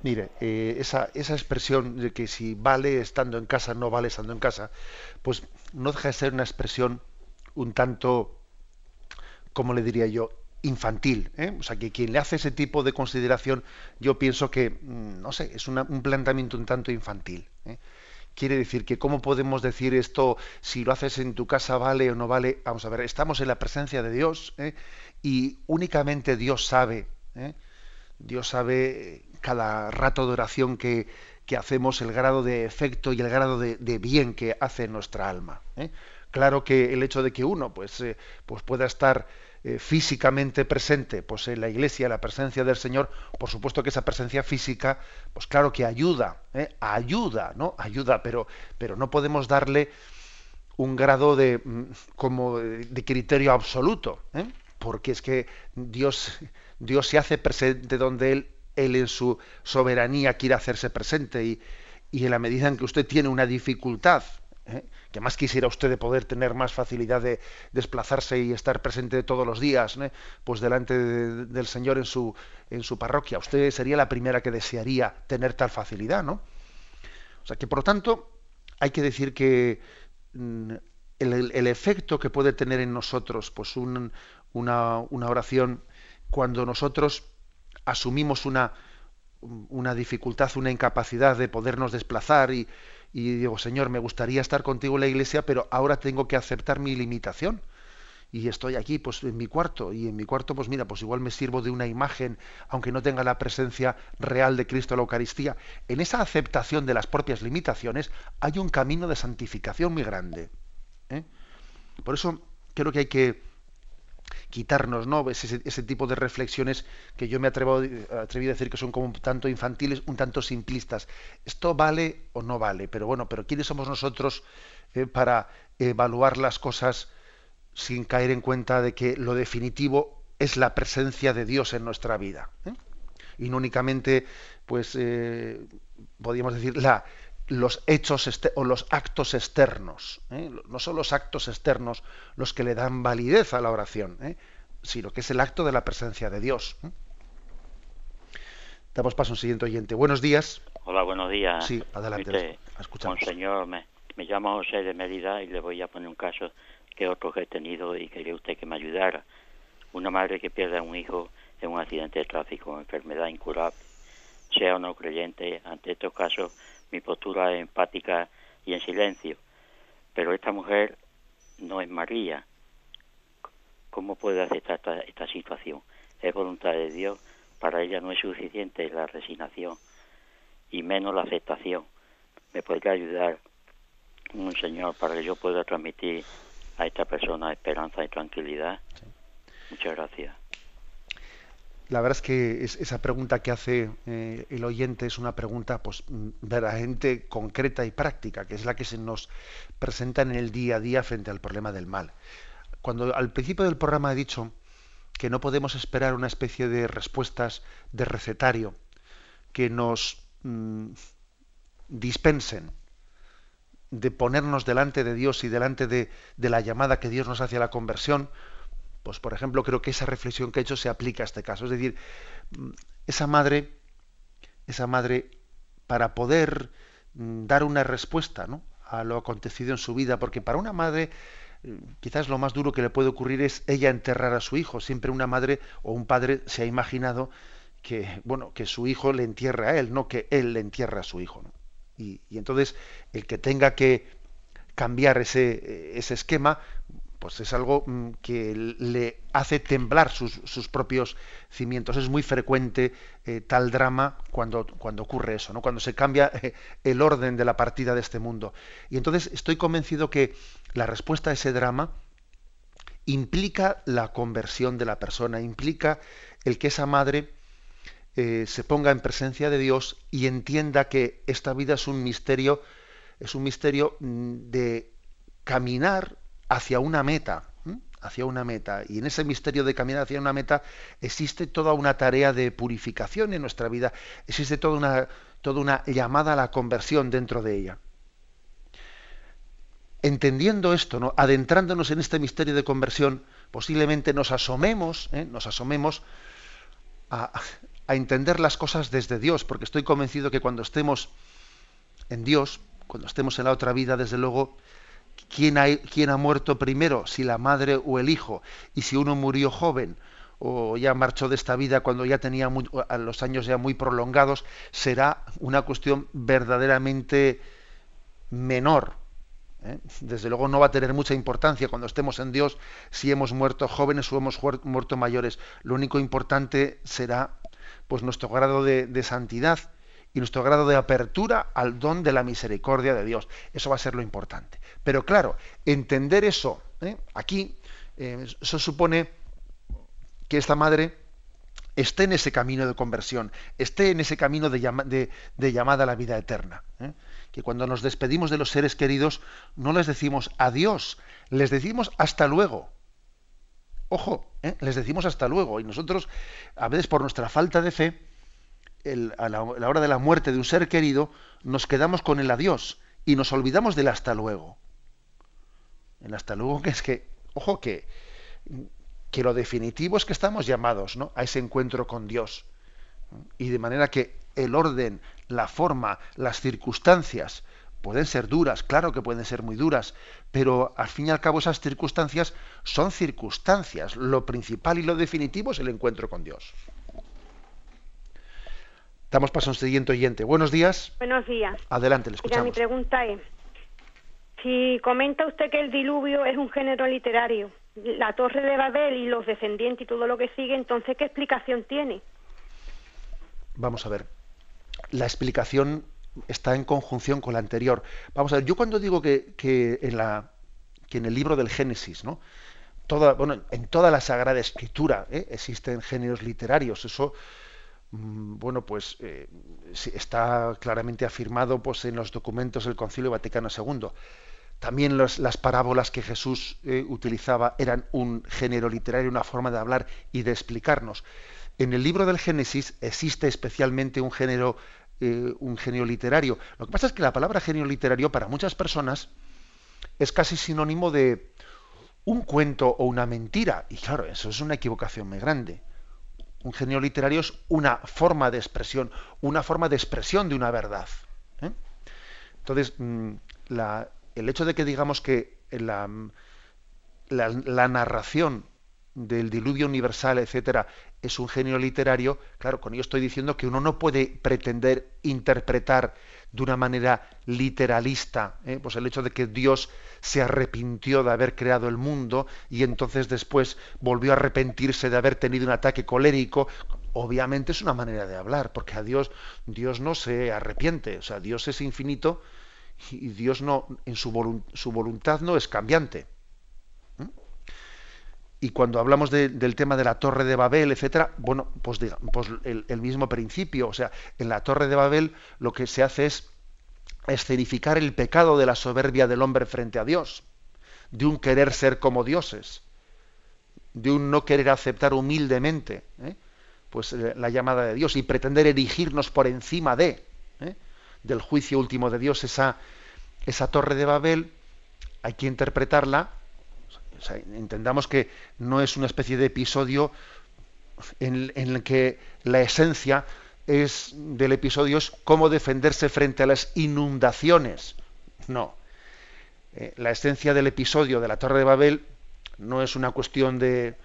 Mire, eh, esa, esa expresión de que si vale estando en casa, no vale estando en casa, pues no deja de ser una expresión un tanto, como le diría yo, infantil. ¿eh? O sea, que quien le hace ese tipo de consideración, yo pienso que, mm, no sé, es un planteamiento un tanto infantil. ¿eh? Quiere decir que cómo podemos decir esto, si lo haces en tu casa vale o no vale. Vamos a ver, estamos en la presencia de Dios ¿eh? y únicamente Dios sabe, ¿eh? Dios sabe cada rato de oración que, que, hacemos, el grado de efecto y el grado de, bien que hace nuestra alma. ¿eh? Claro que el hecho de que uno pues, pues pueda estar eh, físicamente presente pues en la iglesia la presencia del Señor por supuesto que esa presencia física pues claro que ayuda ¿eh? ayuda no ayuda pero pero no podemos darle un grado de mm, como de criterio absoluto ¿eh? porque es que Dios Dios se hace presente donde él él en su soberanía quiere hacerse presente y, y en la medida en que usted tiene una dificultad ¿eh? Que más quisiera usted de poder tener más facilidad de desplazarse y estar presente todos los días, pues delante del Señor en su, en su parroquia. Usted sería la primera que desearía tener tal facilidad, ¿no? O sea que, por lo tanto, hay que decir que mm, el, efecto que puede tener en nosotros pues una, una oración cuando nosotros asumimos una, una dificultad, una incapacidad de podernos desplazar y, y digo, Señor, me gustaría estar contigo en la iglesia, pero ahora tengo que aceptar mi limitación. Y estoy aquí, pues en mi cuarto, y en mi cuarto, pues mira, pues igual me sirvo de una imagen, aunque no tenga la presencia real de Cristo en la Eucaristía. En esa aceptación de las propias limitaciones hay un camino de santificación muy grande. ¿eh? Por eso creo que hay que quitarnos ¿no? ese, ese, tipo de reflexiones que yo me atrevo, atreví a decir que son como un tanto infantiles, un tanto simplistas. Esto vale o no vale, pero bueno, pero ¿quiénes somos nosotros eh, para evaluar las cosas sin caer en cuenta de que lo definitivo es la presencia de Dios en nuestra vida? ¿eh? Y no únicamente, pues, eh, podríamos decir, la, los hechos o los actos externos. ¿eh? No son los actos externos los que le dan validez a la oración, ¿eh? sino que es el acto de la presencia de Dios. ¿eh? Damos paso a un siguiente oyente. Buenos días. Hola, buenos días. Sí, adelante. escuchamos. Señor, me, me llamo José de Mérida y le voy a poner un caso que otro he tenido y quería usted que me ayudara. Una madre que pierde a un hijo en un accidente de tráfico, enfermedad incurable, sea o no creyente, ante estos casos mi postura es empática y en silencio. Pero esta mujer no es María. ¿Cómo puede aceptar esta, esta situación? Es voluntad de Dios. Para ella no es suficiente la resignación y menos la aceptación. ¿Me podría ayudar un Señor para que yo pueda transmitir a esta persona esperanza y tranquilidad? Muchas gracias. La verdad es que esa pregunta que hace eh, el oyente es una pregunta pues mm, verdaderamente concreta y práctica, que es la que se nos presenta en el día a día frente al problema del mal. Cuando al principio del programa he dicho que no podemos esperar una especie de respuestas de recetario que nos mm, dispensen de ponernos delante de Dios y delante de, de, la llamada que Dios nos hace a la conversión, pues por ejemplo creo que esa reflexión que he hecho se aplica a este caso. Es decir, mm, esa madre, esa madre, para poder mm, dar una respuesta ¿no? a lo acontecido en su vida, porque para una madre mm, quizás lo más duro que le puede ocurrir es ella enterrar a su hijo. Siempre una madre o un padre se ha imaginado que, bueno, que su hijo le entierre a él, no que él le entierre a su hijo. Y, entonces el que tenga que cambiar ese, ese esquema, pues es algo mm, que le hace temblar sus, sus propios cimientos. Es muy frecuente eh, tal drama cuando, cuando ocurre eso, ¿no? cuando se cambia eh, el orden de la partida de este mundo. Y entonces estoy convencido que la respuesta a ese drama implica la conversión de la persona, implica el que esa madre eh, se ponga en presencia de Dios y entienda que esta vida es un misterio, es un misterio mm, de caminar hacia una meta, hacia una meta. Y en ese misterio de caminar hacia una meta existe toda una tarea de purificación en nuestra vida, existe toda una, llamada a la conversión dentro de ella. Entendiendo esto, ¿no? adentrándonos en este misterio de conversión, posiblemente nos asomemos, ¿eh? nos asomemos a entender las cosas desde Dios, porque estoy convencido que cuando estemos en Dios, cuando estemos en la otra vida, desde luego, ¿quién ha, muerto primero? Si la madre o el hijo. Y si uno murió joven o ya marchó de esta vida cuando ya tenía a los años ya muy prolongados, será una cuestión verdaderamente menor. ¿eh? Desde luego no va a tener mucha importancia cuando estemos en Dios si hemos muerto jóvenes o hemos muerto mayores. Lo único importante será pues nuestro grado de, santidad y nuestro grado de apertura al don de la misericordia de Dios. Eso va a ser lo importante. Pero claro, entender eso ¿eh? aquí, eh, eso supone que esta madre esté en ese camino de conversión, esté en ese camino de, de, llamada a la vida eterna. ¿eh? Que cuando nos despedimos de los seres queridos, no les decimos adiós, les decimos hasta luego. Ojo, ¿eh? les decimos hasta luego. Y nosotros, a veces por nuestra falta de fe, a, la, hora de la muerte de un ser querido, nos quedamos con el adiós y nos olvidamos del hasta luego. El hasta luego que es que, ojo, que, que lo definitivo es que estamos llamados ¿no? a ese encuentro con Dios. Y de manera que el orden, la forma, las circunstancias Pueden ser duras, claro que pueden ser muy duras, pero al fin y al cabo esas circunstancias son circunstancias. Lo principal y lo definitivo es el encuentro con Dios. Damos paso a un siguiente oyente. Buenos días. Buenos días. Adelante, le escuchamos. mi pregunta es, si comenta usted que el diluvio es un género literario, la torre de Babel y los descendientes y todo lo que sigue, entonces, ¿qué explicación tiene? Vamos a ver. La explicación está en conjunción con la anterior. Vamos a ver, yo cuando digo que, en, la, que en el libro del Génesis, ¿no? Toda, bueno, en toda la Sagrada Escritura ¿eh? existen géneros literarios, eso bueno, pues eh, está claramente afirmado pues, en los documentos del Concilio Vaticano II. También las parábolas que Jesús eh, utilizaba eran un género literario, una forma de hablar y de explicarnos. En el libro del Génesis existe especialmente un género eh, un genio literario. Lo que pasa es que la palabra genio literario para muchas personas es casi sinónimo de un cuento o una mentira. Y claro, eso es una equivocación muy grande. Un genio literario es una forma de expresión, una forma de expresión de una verdad. ¿eh? Entonces, mm, el hecho de que digamos que la, la narración del diluvio universal, etcétera, es un genio literario, claro, con ello estoy diciendo que uno no puede pretender interpretar de una manera literalista, ¿eh? pues el hecho de que Dios se arrepintió de haber creado el mundo y entonces después volvió a arrepentirse de haber tenido un ataque colérico, obviamente es una manera de hablar, porque a Dios Dios no se arrepiente, o sea, Dios es infinito y Dios no en su, su voluntad no es cambiante. Y cuando hablamos del tema de la Torre de Babel, etcétera, bueno, pues, pues el, mismo principio. O sea, en la Torre de Babel lo que se hace es escenificar el pecado de la soberbia del hombre frente a Dios, de un querer ser como dioses. de un no querer aceptar humildemente ¿eh? pues eh, la llamada de Dios y pretender erigirnos por encima de ¿eh? del juicio último de Dios esa esa torre de Babel hay que interpretarla entendamos que no es una especie de episodio en, el que la esencia es del episodio es cómo defenderse frente a las inundaciones no la esencia del episodio de la torre de Babel no es una cuestión de,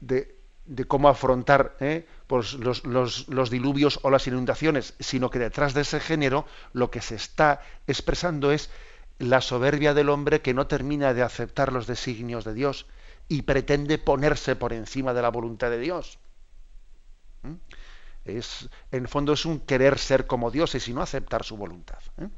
de, cómo afrontar ¿eh? pues los, los, diluvios o las inundaciones, sino que detrás de ese género lo que se está expresando es la soberbia del hombre que no termina de aceptar los designios de Dios y pretende ponerse por encima de la voluntad de Dios. ¿Mm? Es, en el fondo es un querer ser como Dios y no aceptar su voluntad. ¿eh?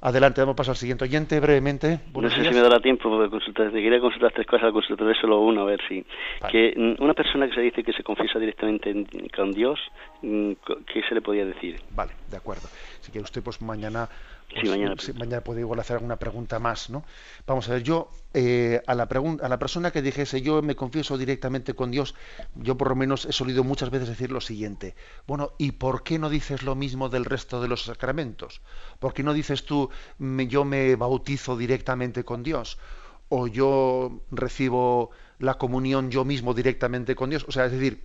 Adelante, damos paso al siguiente oyente brevemente. No sé si me dará tiempo de consultar. Te quería consultar tres cosas, consultaré solo uno, a ver si. Que mm, una persona que se dice que se confiesa directamente con Dios, ¿qué se le podía decir? Vale, de acuerdo. Si quiere usted, pues mañana sí, pues, mañana, mañana puede igual hacer alguna pregunta más, ¿no? Vamos a ver, yo eh, a, la a la persona que dijese yo me confieso directamente con Dios, yo por lo menos he solido muchas veces decir lo siguiente, bueno, ¿y por qué no dices lo mismo del resto de los sacramentos? ¿Por qué no dices tú yo me bautizo directamente con Dios? ¿O yo recibo la comunión yo mismo directamente con Dios? O sea, es decir,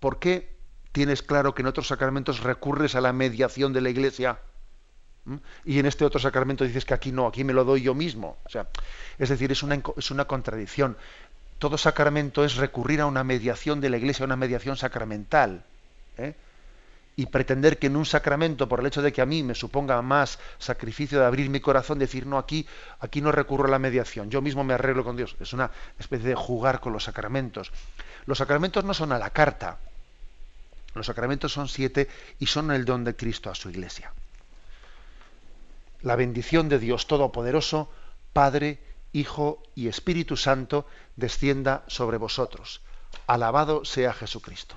¿por qué tienes claro que en otros sacramentos recurres a la mediación de la Iglesia? y en este otro sacramento dices que aquí no, aquí me lo doy yo mismo. O sea, es decir, es una, es una contradicción. Todo sacramento es recurrir a una mediación de la Iglesia, a una mediación sacramental. ¿eh? Y pretender que en un sacramento, por el hecho de que a mí me suponga más sacrificio de abrir mi corazón, decir, no, aquí, aquí no recurro a la mediación, yo mismo me arreglo con Dios. Es una especie de jugar con los sacramentos. Los sacramentos no son a la carta. Los sacramentos son siete y son el don de Cristo a su Iglesia la bendición de Dios Todopoderoso, Padre, Hijo y Espíritu Santo, descienda sobre vosotros. Alabado sea Jesucristo.